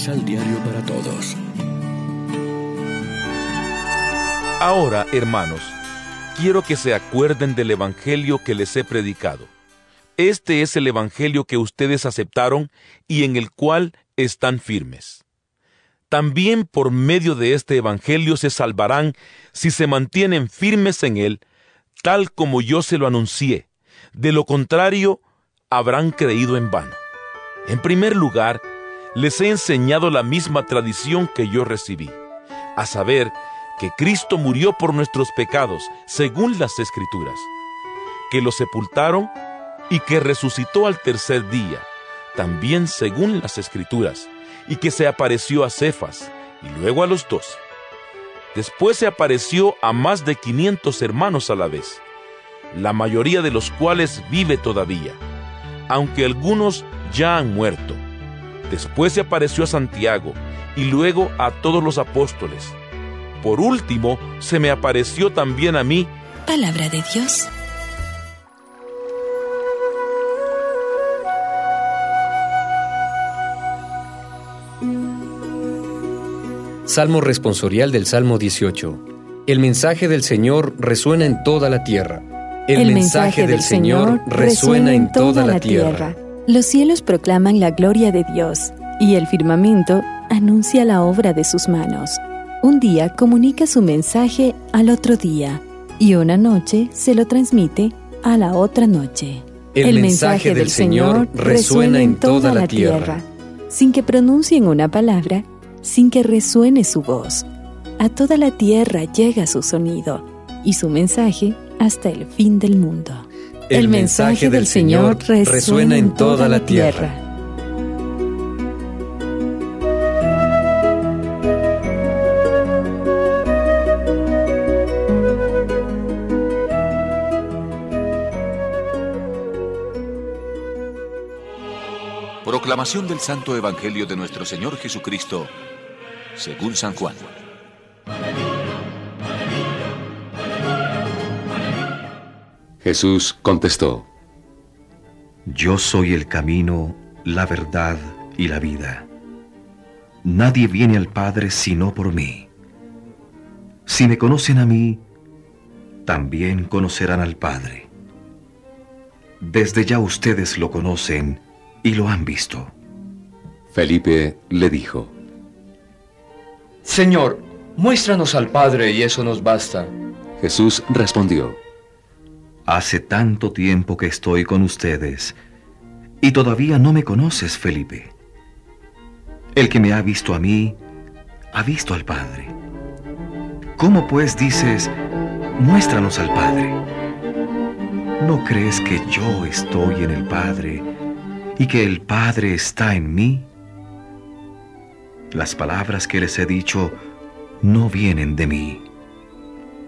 Misal Diario para Todos. Ahora, hermanos, quiero que se acuerden del Evangelio que les he predicado. Este es el Evangelio que ustedes aceptaron y en el cual están firmes. También por medio de este Evangelio se salvarán si se mantienen firmes en él, tal como yo se lo anuncié. De lo contrario, habrán creído en vano. En primer lugar, les he enseñado la misma tradición que yo recibí, a saber, que Cristo murió por nuestros pecados, según las Escrituras, que lo sepultaron y que resucitó al tercer día, también según las Escrituras, y que se apareció a Cefas y luego a los doce. Después se apareció a más de quinientos hermanos a la vez, la mayoría de los cuales vive todavía aunque algunos ya han muerto. Después se apareció a Santiago y luego a todos los apóstoles. Por último, se me apareció también a mí. Palabra de Dios. Salmo responsorial del Salmo 18. El mensaje del Señor resuena en toda la tierra. El, mensaje del Señor resuena en toda la tierra. Los cielos proclaman la gloria de Dios y el firmamento anuncia la obra de sus manos. Un día comunica su mensaje al otro día y una noche se lo transmite a la otra noche. El, mensaje del Señor resuena en toda la tierra. Sin que pronuncien una palabra, sin que resuene su voz. A toda la tierra llega su sonido y su mensaje hasta el fin del mundo. El, mensaje del Señor resuena en toda la tierra. Proclamación del Santo Evangelio de nuestro Señor Jesucristo, según San Juan. Jesús contestó, Yo soy el camino, la verdad y la vida. Nadie viene al Padre sino por mí. Si me conocen a mí, también conocerán al Padre. Desde ya ustedes lo conocen y lo han visto. Felipe le dijo, Señor, muéstranos al Padre y eso nos basta. Jesús respondió, Hace tanto tiempo que estoy con ustedes y todavía no me conoces, Felipe. El que me ha visto a mí, ha visto al Padre. ¿Cómo pues dices, muéstranos al Padre? ¿No crees que yo estoy en el Padre y que el Padre está en mí? Las palabras que les he dicho no vienen de mí.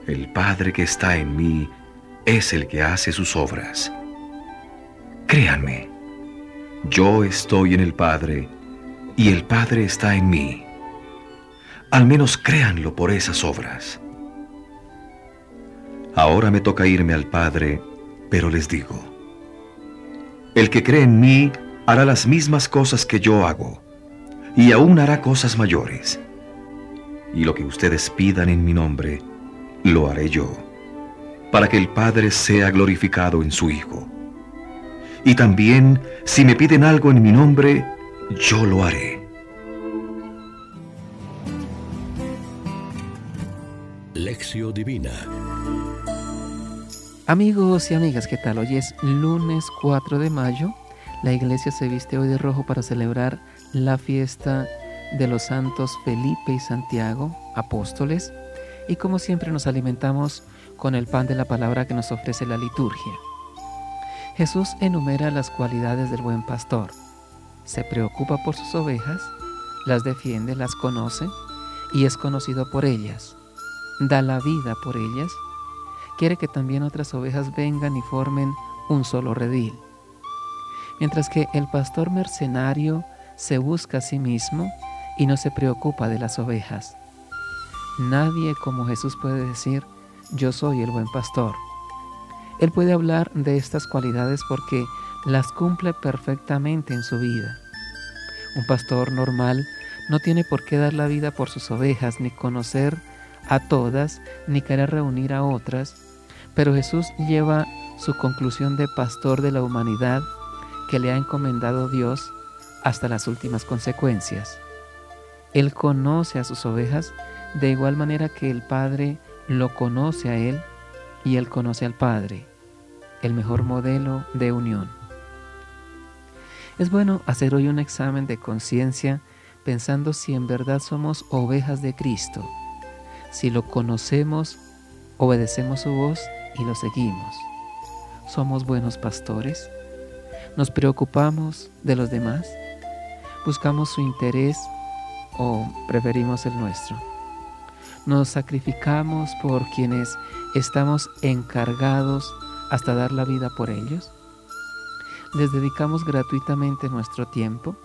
El Padre que está en mí es el que hace sus obras. Créanme, yo estoy en el Padre y el Padre está en mí. Al menos créanlo por esas obras. Ahora me toca irme al Padre, pero les digo, el que cree en mí hará las mismas cosas que yo hago, y aún hará cosas mayores. Y lo que ustedes pidan en mi nombre, lo haré yo para que el Padre sea glorificado en su Hijo. Y también, si me piden algo en mi nombre, yo lo haré. Lección Divina Amigos y amigas, ¿qué tal? Hoy es lunes 4 de mayo. La iglesia se viste hoy de rojo para celebrar la fiesta de los santos Felipe y Santiago, apóstoles. Y como siempre nos alimentamos con el pan de la palabra que nos ofrece la liturgia. Jesús enumera las cualidades del buen pastor. Se preocupa por sus ovejas, las defiende, las conoce y es conocido por ellas. Da la vida por ellas. Quiere que también otras ovejas vengan y formen un solo redil. Mientras que el pastor mercenario se busca a sí mismo y no se preocupa de las ovejas. Nadie como Jesús puede decir, yo soy el buen pastor. Él puede hablar de estas cualidades porque las cumple perfectamente en su vida. Un pastor normal no tiene por qué dar la vida por sus ovejas, ni conocer a todas, ni querer reunir a otras, pero Jesús lleva su conclusión de pastor de la humanidad que le ha encomendado Dios hasta las últimas consecuencias. Él conoce a sus ovejas de igual manera que el Padre lo conoce a Él y Él conoce al Padre, el mejor modelo de unión. Es bueno hacer hoy un examen de conciencia pensando si en verdad somos ovejas de Cristo, si lo conocemos, obedecemos su voz y lo seguimos. ¿Somos buenos pastores? ¿Nos preocupamos de los demás? ¿Buscamos su interés o preferimos el nuestro? ¿Nos sacrificamos por quienes estamos encargados hasta dar la vida por ellos? ¿Les dedicamos gratuitamente nuestro tiempo?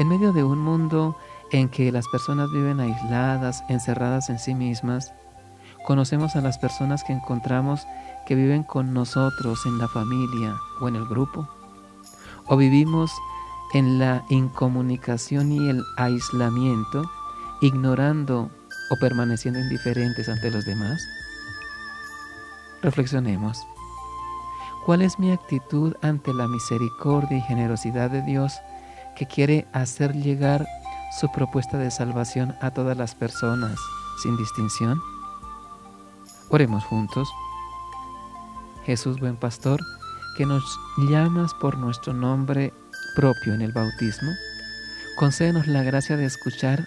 En medio de un mundo en que las personas viven aisladas, encerradas en sí mismas, conocemos a las personas que encontramos que viven con nosotros en la familia o en el grupo. O vivimos en la incomunicación y el aislamiento, ignorando o permaneciendo indiferentes ante los demás? Reflexionemos. ¿Cuál es mi actitud ante la misericordia y generosidad de Dios que quiere hacer llegar su propuesta de salvación a todas las personas sin distinción? Oremos juntos. Jesús buen pastor, que nos llamas por nuestro nombre propio en el bautismo, concédenos la gracia de escuchar